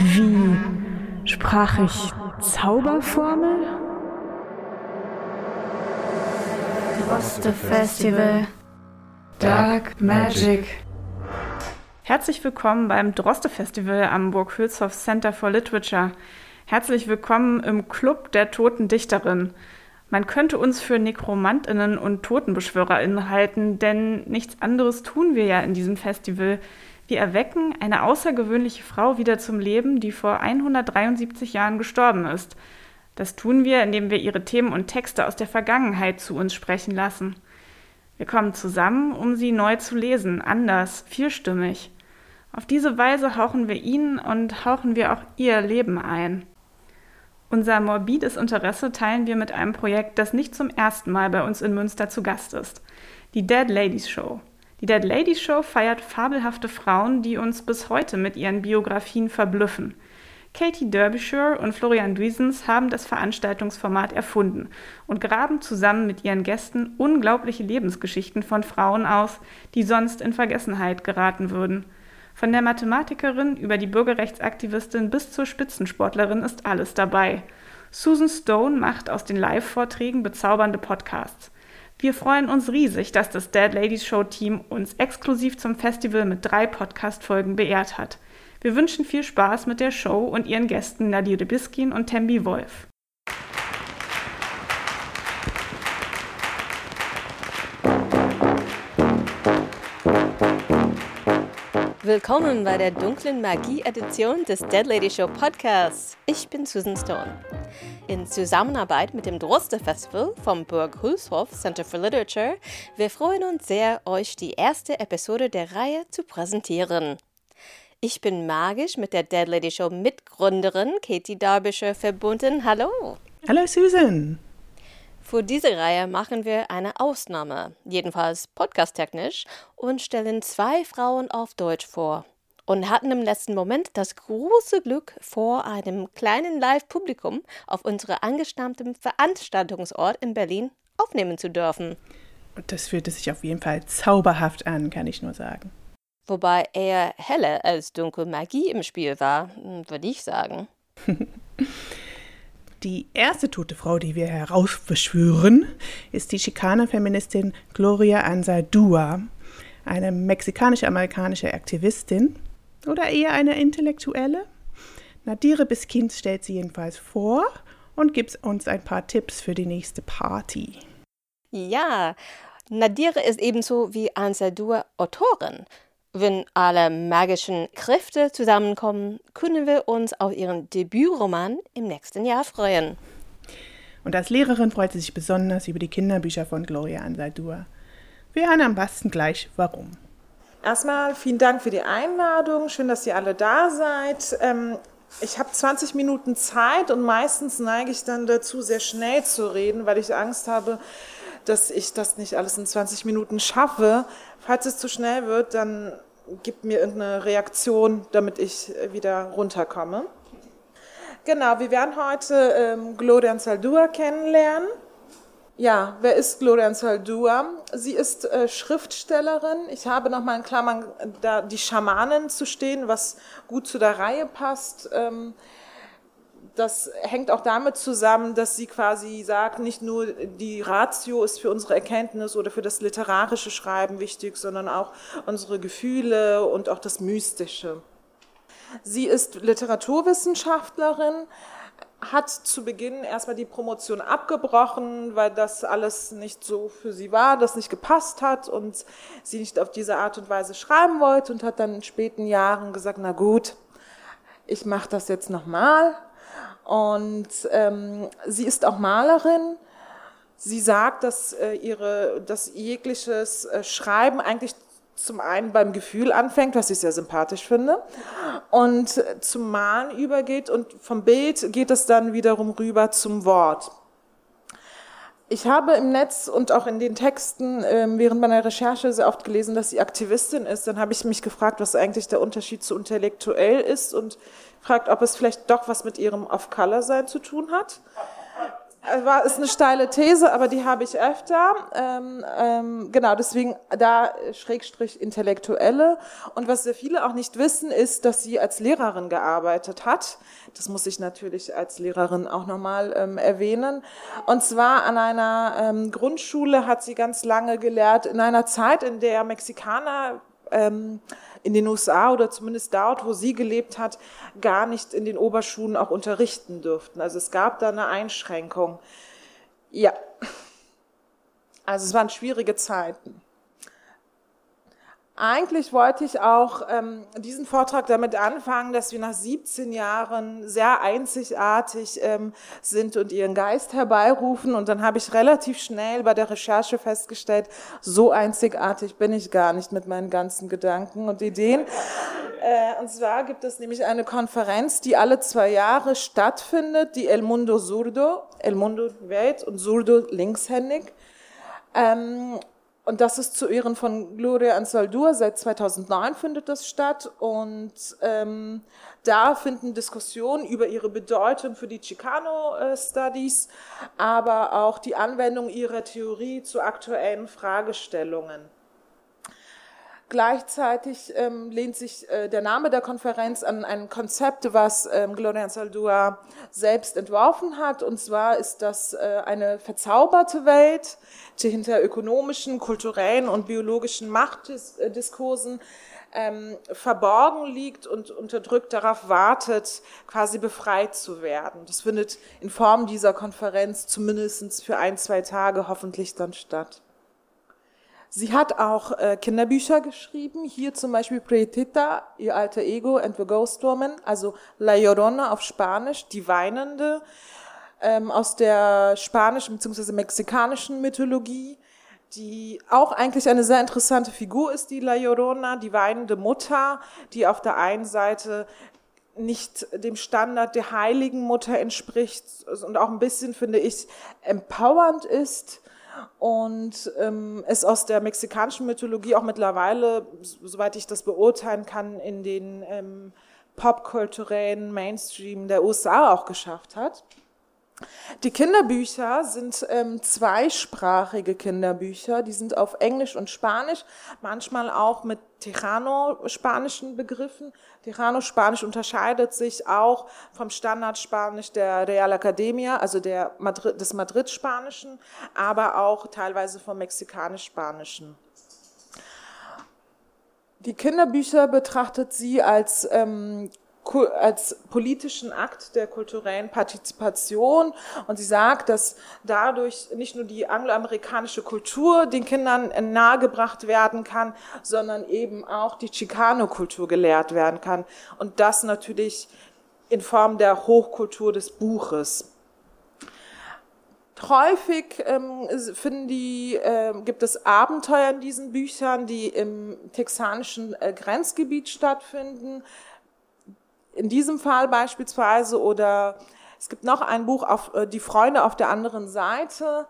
Wie sprach ich Zauberformel? Droste Festival. Dark Magic. Herzlich willkommen beim Droste Festival am Burg-Hülshoff Center for Literature. Herzlich willkommen im Club der toten Dichterin. Man könnte uns für Nekromantinnen und Totenbeschwörerinnen halten, denn nichts anderes tun wir ja in diesem Festival. Wir erwecken eine außergewöhnliche Frau wieder zum Leben, die vor 173 Jahren gestorben ist. Das tun wir, indem wir ihre Themen und Texte aus der Vergangenheit zu uns sprechen lassen. Wir kommen zusammen, um sie neu zu lesen, anders, vielstimmig. Auf diese Weise hauchen wir ihnen und hauchen wir auch ihr Leben ein. Unser morbides Interesse teilen wir mit einem Projekt, das nicht zum ersten Mal bei uns in Münster zu Gast ist. Die Dead Ladies Show. Die Dead Ladies Show feiert fabelhafte Frauen, die uns bis heute mit ihren Biografien verblüffen. Katie Derbyshire und Florian Duisens haben das Veranstaltungsformat erfunden und graben zusammen mit ihren Gästen unglaubliche Lebensgeschichten von Frauen aus, die sonst in Vergessenheit geraten würden. Von der Mathematikerin über die Bürgerrechtsaktivistin bis zur Spitzensportlerin ist alles dabei. Susan Stone macht aus den Live-Vorträgen bezaubernde Podcasts. Wir freuen uns riesig, dass das Dead Ladies Show Team uns exklusiv zum Festival mit drei Podcast-Folgen beehrt hat. Wir wünschen viel Spaß mit der Show und ihren Gästen Nadir Biskin und Tembi Wolf. Willkommen bei der dunklen Magie-Edition des Dead Lady Show Podcasts. Ich bin Susan Stone. In Zusammenarbeit mit dem Droste Festival vom Burg Hulshof Center for Literature, wir freuen uns sehr, euch die erste Episode der Reihe zu präsentieren. Ich bin magisch mit der Dead Lady Show Mitgründerin Katie Derbyshire verbunden. Hallo. Hallo Susan. Für diese Reihe machen wir eine Ausnahme, jedenfalls podcasttechnisch, und stellen zwei Frauen auf Deutsch vor. Und hatten im letzten Moment das große Glück, vor einem kleinen Live-Publikum auf unserem angestammten Veranstaltungsort in Berlin aufnehmen zu dürfen. Das fühlte sich auf jeden Fall zauberhaft an, kann ich nur sagen. Wobei eher helle als dunkle Magie im Spiel war, würde ich sagen. Die erste tote Frau, die wir herausbeschwören, ist die Chicana-Feministin Gloria Anzaldúa, eine mexikanisch-amerikanische Aktivistin oder eher eine Intellektuelle. Nadire Biskind stellt sie jedenfalls vor und gibt uns ein paar Tipps für die nächste Party. Ja, Nadire ist ebenso wie Anzaldúa Autorin. Wenn alle magischen Kräfte zusammenkommen, können wir uns auf ihren Debütroman im nächsten Jahr freuen. Und als Lehrerin freut sie sich besonders über die Kinderbücher von Gloria Anzaldúa. Wir hören am besten gleich, warum. Erstmal vielen Dank für die Einladung. Schön, dass ihr alle da seid. Ähm, ich habe 20 Minuten Zeit und meistens neige ich dann dazu, sehr schnell zu reden, weil ich Angst habe, dass ich das nicht alles in 20 Minuten schaffe. Falls es zu schnell wird, dann gibt mir irgendeine Reaktion, damit ich wieder runterkomme. Genau, wir werden heute ähm, Gloria Saldua kennenlernen. Ja, wer ist Gloria Saldua? Sie ist äh, Schriftstellerin. Ich habe nochmal in Klammern da die Schamanin zu stehen, was gut zu der Reihe passt. Ähm, das hängt auch damit zusammen, dass sie quasi sagt, nicht nur die Ratio ist für unsere Erkenntnis oder für das literarische Schreiben wichtig, sondern auch unsere Gefühle und auch das Mystische. Sie ist Literaturwissenschaftlerin, hat zu Beginn erstmal die Promotion abgebrochen, weil das alles nicht so für sie war, das nicht gepasst hat und sie nicht auf diese Art und Weise schreiben wollte und hat dann in späten Jahren gesagt, na gut, ich mache das jetzt nochmal und ähm, sie ist auch Malerin. Sie sagt, dass äh, ihre, dass jegliches äh, Schreiben eigentlich zum einen beim Gefühl anfängt, was ich sehr sympathisch finde, und zum Malen übergeht und vom Bild geht es dann wiederum rüber zum Wort. Ich habe im Netz und auch in den Texten ähm, während meiner Recherche sehr oft gelesen, dass sie Aktivistin ist. Dann habe ich mich gefragt, was eigentlich der Unterschied zu intellektuell ist und fragt, ob es vielleicht doch was mit ihrem Off-Color-Sein zu tun hat. War, ist eine steile These, aber die habe ich öfter. Ähm, ähm, genau, deswegen da Schrägstrich Intellektuelle. Und was sehr viele auch nicht wissen, ist, dass sie als Lehrerin gearbeitet hat. Das muss ich natürlich als Lehrerin auch nochmal ähm, erwähnen. Und zwar an einer ähm, Grundschule hat sie ganz lange gelehrt, in einer Zeit, in der Mexikaner ähm, in den USA oder zumindest dort, wo sie gelebt hat, gar nicht in den Oberschulen auch unterrichten dürften. Also es gab da eine Einschränkung. Ja, also es waren schwierige Zeiten. Eigentlich wollte ich auch ähm, diesen Vortrag damit anfangen, dass wir nach 17 Jahren sehr einzigartig ähm, sind und ihren Geist herbeirufen. Und dann habe ich relativ schnell bei der Recherche festgestellt, so einzigartig bin ich gar nicht mit meinen ganzen Gedanken und Ideen. Äh, und zwar gibt es nämlich eine Konferenz, die alle zwei Jahre stattfindet, die El Mundo Zurdo, El Mundo Welt und Zurdo linkshändig. Ähm, und das ist zu Ehren von Gloria Anzaldúa. Seit 2009 findet das statt. Und ähm, da finden Diskussionen über ihre Bedeutung für die Chicano äh, Studies, aber auch die Anwendung ihrer Theorie zu aktuellen Fragestellungen Gleichzeitig ähm, lehnt sich äh, der Name der Konferenz an ein Konzept, was ähm, Gloria Saldua selbst entworfen hat. Und zwar ist das äh, eine verzauberte Welt, die hinter ökonomischen, kulturellen und biologischen Machtdiskursen ähm, verborgen liegt und unterdrückt darauf wartet, quasi befreit zu werden. Das findet in Form dieser Konferenz zumindest für ein, zwei Tage hoffentlich dann statt. Sie hat auch äh, Kinderbücher geschrieben, hier zum Beispiel Pretita, ihr alter Ego and the Ghost Woman, also La Llorona auf Spanisch, die Weinende, ähm, aus der spanischen bzw. mexikanischen Mythologie, die auch eigentlich eine sehr interessante Figur ist, die La Llorona, die weinende Mutter, die auf der einen Seite nicht dem Standard der heiligen Mutter entspricht und auch ein bisschen, finde ich, empowernd ist, und ähm, es aus der mexikanischen Mythologie auch mittlerweile, soweit ich das beurteilen kann, in den ähm, popkulturellen Mainstream der USA auch geschafft hat. Die Kinderbücher sind ähm, zweisprachige Kinderbücher, die sind auf Englisch und Spanisch, manchmal auch mit Tejano-spanischen Begriffen. Tejano-Spanisch unterscheidet sich auch vom Standardspanisch der Real Academia, also der Madrid, des Madrid-Spanischen, aber auch teilweise vom Mexikanisch-Spanischen. Die Kinderbücher betrachtet sie als ähm, als politischen Akt der kulturellen Partizipation. Und sie sagt, dass dadurch nicht nur die angloamerikanische Kultur den Kindern nahegebracht werden kann, sondern eben auch die Chicano-Kultur gelehrt werden kann. Und das natürlich in Form der Hochkultur des Buches. Häufig ähm, finden die, äh, gibt es Abenteuer in diesen Büchern, die im texanischen äh, Grenzgebiet stattfinden in diesem Fall beispielsweise oder es gibt noch ein Buch auf äh, die Freunde auf der anderen Seite.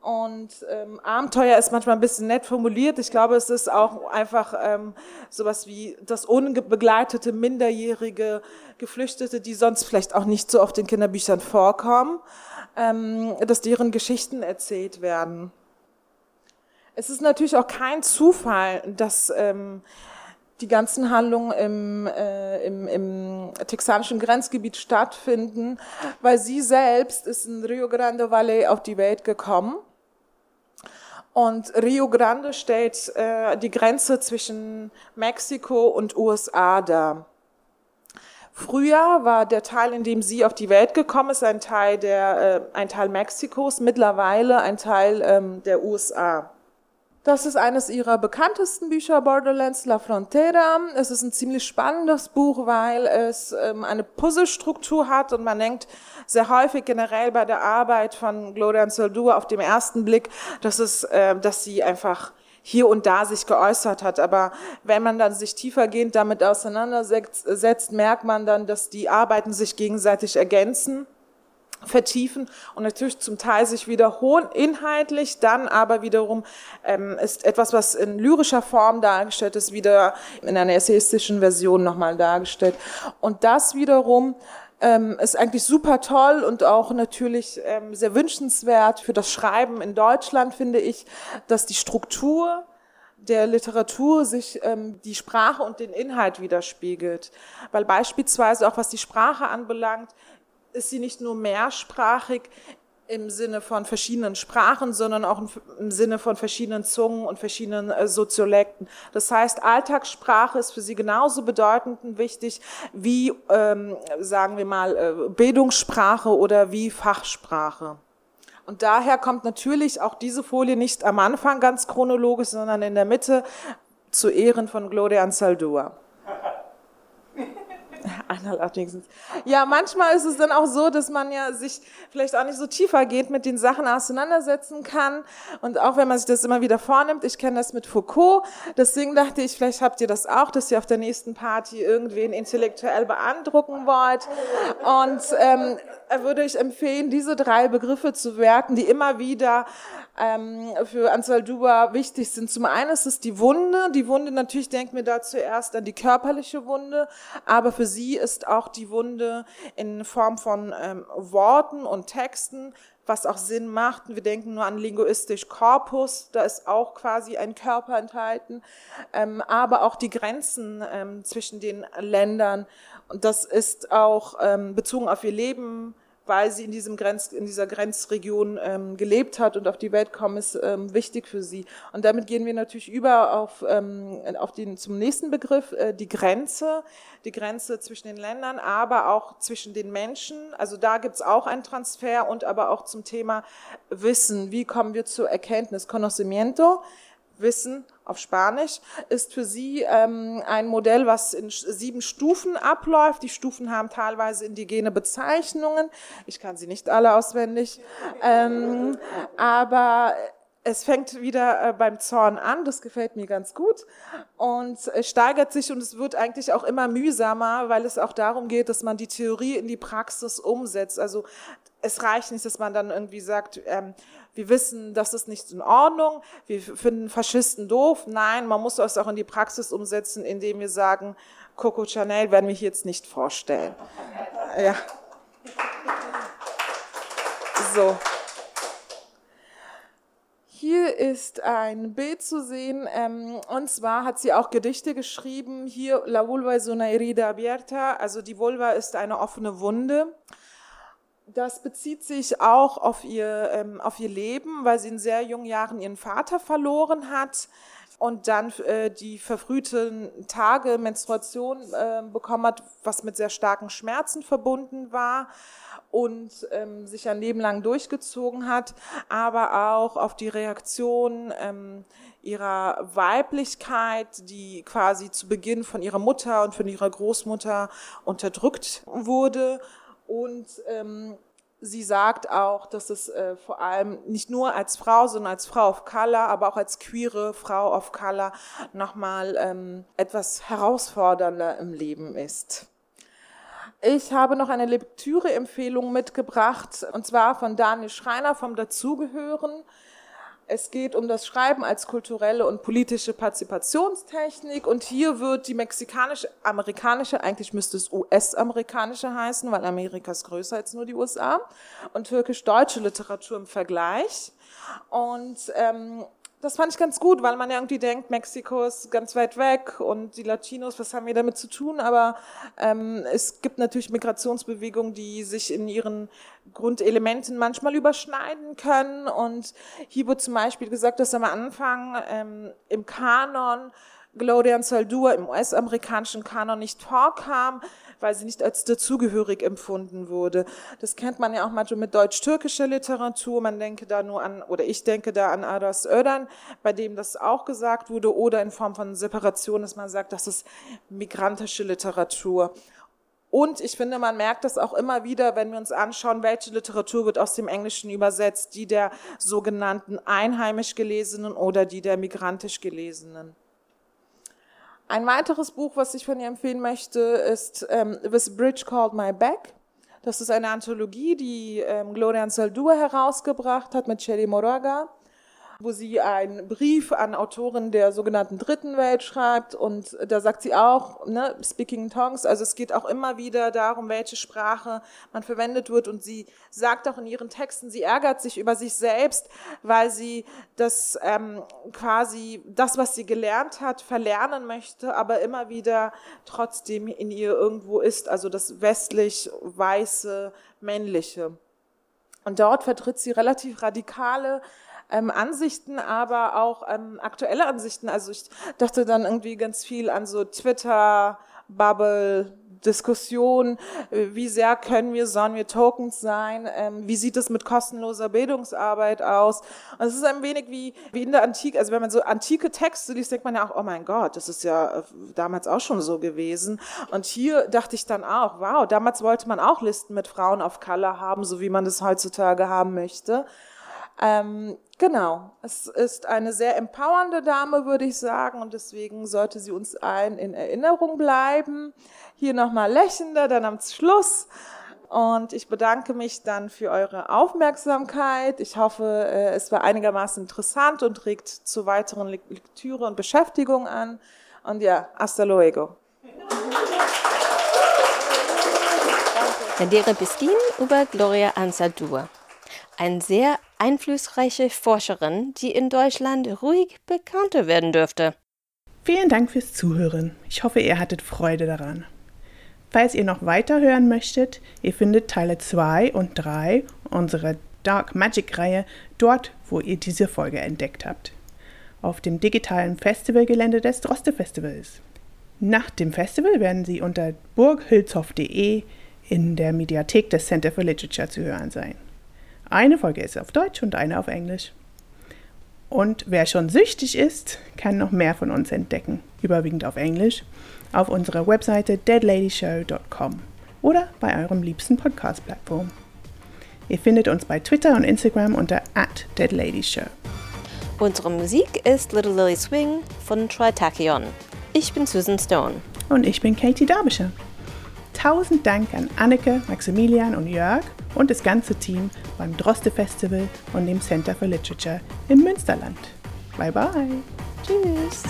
Und ähm, Abenteuer ist manchmal ein bisschen nett formuliert. Ich glaube, es ist auch einfach ähm, sowas wie das unbegleitete, minderjährige Geflüchtete, die sonst vielleicht auch nicht so oft in Kinderbüchern vorkommen, ähm, dass deren Geschichten erzählt werden. Es ist natürlich auch kein Zufall, dass ähm, die ganzen Handlungen im, äh, im, im texanischen Grenzgebiet stattfinden, weil sie selbst ist in Rio Grande Valley auf die Welt gekommen. Und Rio Grande stellt äh, die Grenze zwischen Mexiko und USA dar. Früher war der Teil, in dem sie auf die Welt gekommen ist, ein Teil der, äh, ein Teil Mexikos, mittlerweile ein Teil ähm, der USA. Das ist eines ihrer bekanntesten Bücher, Borderlands La Frontera. Es ist ein ziemlich spannendes Buch, weil es ähm, eine Puzzlestruktur hat und man denkt sehr häufig generell bei der Arbeit von Gloria Anzaldúa auf dem ersten Blick, dass es, äh, dass sie einfach hier und da sich geäußert hat. Aber wenn man dann sich tiefergehend damit auseinandersetzt, merkt man dann, dass die Arbeiten sich gegenseitig ergänzen vertiefen und natürlich zum Teil sich wiederholen inhaltlich, dann aber wiederum ähm, ist etwas, was in lyrischer Form dargestellt ist, wieder in einer essayistischen Version nochmal dargestellt. Und das wiederum ähm, ist eigentlich super toll und auch natürlich ähm, sehr wünschenswert für das Schreiben in Deutschland, finde ich, dass die Struktur der Literatur sich ähm, die Sprache und den Inhalt widerspiegelt. Weil beispielsweise auch was die Sprache anbelangt, ist sie nicht nur mehrsprachig im Sinne von verschiedenen Sprachen, sondern auch im Sinne von verschiedenen Zungen und verschiedenen äh, Soziolekten. Das heißt, Alltagssprache ist für sie genauso bedeutend und wichtig wie, ähm, sagen wir mal, äh, Bildungssprache oder wie Fachsprache. Und daher kommt natürlich auch diese Folie nicht am Anfang ganz chronologisch, sondern in der Mitte zu Ehren von Gloria Einmal wenigstens. Ja, manchmal ist es dann auch so, dass man ja sich vielleicht auch nicht so tiefer geht mit den Sachen auseinandersetzen kann. Und auch wenn man sich das immer wieder vornimmt, ich kenne das mit Foucault, deswegen dachte ich, vielleicht habt ihr das auch, dass ihr auf der nächsten Party irgendwen intellektuell beeindrucken wollt. Und ähm, würde ich empfehlen, diese drei Begriffe zu werten, die immer wieder ähm, für Ansel Duba wichtig sind. Zum einen ist es die Wunde. Die Wunde, natürlich denken wir da zuerst an die körperliche Wunde, aber für sie ist auch die Wunde in Form von ähm, Worten und Texten, was auch Sinn macht. Wir denken nur an linguistisch Korpus, da ist auch quasi ein Körper enthalten, ähm, aber auch die Grenzen ähm, zwischen den Ländern. Und das ist auch ähm, bezogen auf ihr Leben weil sie in, diesem Grenz, in dieser Grenzregion ähm, gelebt hat und auf die Welt kommen, ist ähm, wichtig für sie. Und damit gehen wir natürlich über auf, ähm, auf den, zum nächsten Begriff, äh, die Grenze, die Grenze zwischen den Ländern, aber auch zwischen den Menschen. Also da gibt's auch einen Transfer und aber auch zum Thema Wissen. Wie kommen wir zur Erkenntnis? Conocimiento. Wissen auf Spanisch, ist für sie ähm, ein Modell, was in sieben Stufen abläuft. Die Stufen haben teilweise indigene Bezeichnungen. Ich kann sie nicht alle auswendig. Ähm, aber es fängt wieder äh, beim Zorn an, das gefällt mir ganz gut und es steigert sich und es wird eigentlich auch immer mühsamer, weil es auch darum geht, dass man die Theorie in die Praxis umsetzt. Also es reicht nicht, dass man dann irgendwie sagt, ähm, wir wissen, das ist nicht in Ordnung, wir finden Faschisten doof. Nein, man muss das auch in die Praxis umsetzen, indem wir sagen, Coco Chanel werden wir jetzt nicht vorstellen. Ja. So. Hier ist ein Bild zu sehen, ähm, und zwar hat sie auch Gedichte geschrieben. Hier, La vulva es una herida abierta, also die Vulva ist eine offene Wunde. Das bezieht sich auch auf ihr, ähm, auf ihr Leben, weil sie in sehr jungen Jahren ihren Vater verloren hat und dann äh, die verfrühten Tage Menstruation äh, bekommen hat, was mit sehr starken Schmerzen verbunden war und ähm, sich ein Leben lang durchgezogen hat, aber auch auf die Reaktion ähm, ihrer Weiblichkeit, die quasi zu Beginn von ihrer Mutter und von ihrer Großmutter unterdrückt wurde und ähm, sie sagt auch, dass es äh, vor allem nicht nur als Frau, sondern als Frau of Color, aber auch als queere Frau of Color nochmal ähm, etwas herausfordernder im Leben ist. Ich habe noch eine Lektüreempfehlung mitgebracht, und zwar von Daniel Schreiner vom Dazugehören. Es geht um das Schreiben als kulturelle und politische Partizipationstechnik und hier wird die mexikanisch-amerikanische, eigentlich müsste es US-amerikanische heißen, weil Amerika ist größer als nur die USA, und türkisch-deutsche Literatur im Vergleich. Und ähm, das fand ich ganz gut, weil man ja irgendwie denkt, Mexiko ist ganz weit weg und die Latinos, was haben wir damit zu tun? Aber ähm, es gibt natürlich Migrationsbewegungen, die sich in ihren Grundelementen manchmal überschneiden können. Und hier wird zum Beispiel gesagt, dass am Anfang ähm, im Kanon Gloria Saldua im US-amerikanischen Kanon nicht vorkam, weil sie nicht als dazugehörig empfunden wurde. Das kennt man ja auch manchmal mit deutsch-türkischer Literatur. Man denke da nur an, oder ich denke da an Aras Ödern, bei dem das auch gesagt wurde, oder in Form von Separation, dass man sagt, das ist migrantische Literatur. Und ich finde, man merkt das auch immer wieder, wenn wir uns anschauen, welche Literatur wird aus dem Englischen übersetzt, die der sogenannten einheimisch gelesenen oder die der migrantisch gelesenen. Ein weiteres Buch, was ich von ihr empfehlen möchte, ist ähm, This Bridge Called My Back. Das ist eine Anthologie, die ähm, Gloria Saldua herausgebracht hat mit Shelly Moraga. Wo sie einen Brief an Autoren der sogenannten Dritten Welt schreibt und da sagt sie auch, ne, Speaking Tongues, also es geht auch immer wieder darum, welche Sprache man verwendet wird und sie sagt auch in ihren Texten, sie ärgert sich über sich selbst, weil sie das ähm, quasi das, was sie gelernt hat, verlernen möchte, aber immer wieder trotzdem in ihr irgendwo ist, also das westlich weiße männliche. Und dort vertritt sie relativ radikale ähm, Ansichten, aber auch ähm, aktuelle Ansichten. Also ich dachte dann irgendwie ganz viel an so Twitter, Bubble, Diskussion, wie sehr können wir, sollen wir Tokens sein, ähm, wie sieht es mit kostenloser Bildungsarbeit aus. Und es ist ein wenig wie, wie in der Antike, also wenn man so antike Texte liest, denkt man ja auch, oh mein Gott, das ist ja äh, damals auch schon so gewesen. Und hier dachte ich dann auch, wow, damals wollte man auch Listen mit Frauen auf Color haben, so wie man das heutzutage haben möchte. Ähm, genau, es ist eine sehr empowernde Dame, würde ich sagen, und deswegen sollte sie uns allen in Erinnerung bleiben. Hier nochmal lächelnder, dann am Schluss. Und ich bedanke mich dann für eure Aufmerksamkeit. Ich hoffe, äh, es war einigermaßen interessant und regt zu weiteren Lektüre und Beschäftigung an. Und ja, hasta luego. Nadere Biskin über Gloria Anzaldúa. Eine sehr einflussreiche Forscherin, die in Deutschland ruhig bekannter werden dürfte. Vielen Dank fürs Zuhören. Ich hoffe, ihr hattet Freude daran. Falls ihr noch weiter hören möchtet, ihr findet Teile 2 und 3 unserer Dark Magic Reihe dort, wo ihr diese Folge entdeckt habt. Auf dem digitalen Festivalgelände des Droste Festivals. Nach dem Festival werden sie unter burghülshoff.de in der Mediathek des Center for Literature zu hören sein. Eine Folge ist auf Deutsch und eine auf Englisch. Und wer schon süchtig ist, kann noch mehr von uns entdecken, überwiegend auf Englisch, auf unserer Webseite deadladyshow.com oder bei eurem liebsten Podcast-Plattform. Ihr findet uns bei Twitter und Instagram unter @deadladyshow. Unsere Musik ist Little Lily Swing von Tritachyon. Ich bin Susan Stone. Und ich bin Katie Derbyshire. Tausend Dank an Anneke, Maximilian und Jörg und das ganze Team beim Droste Festival und dem Center for Literature im Münsterland. Bye bye. Tschüss.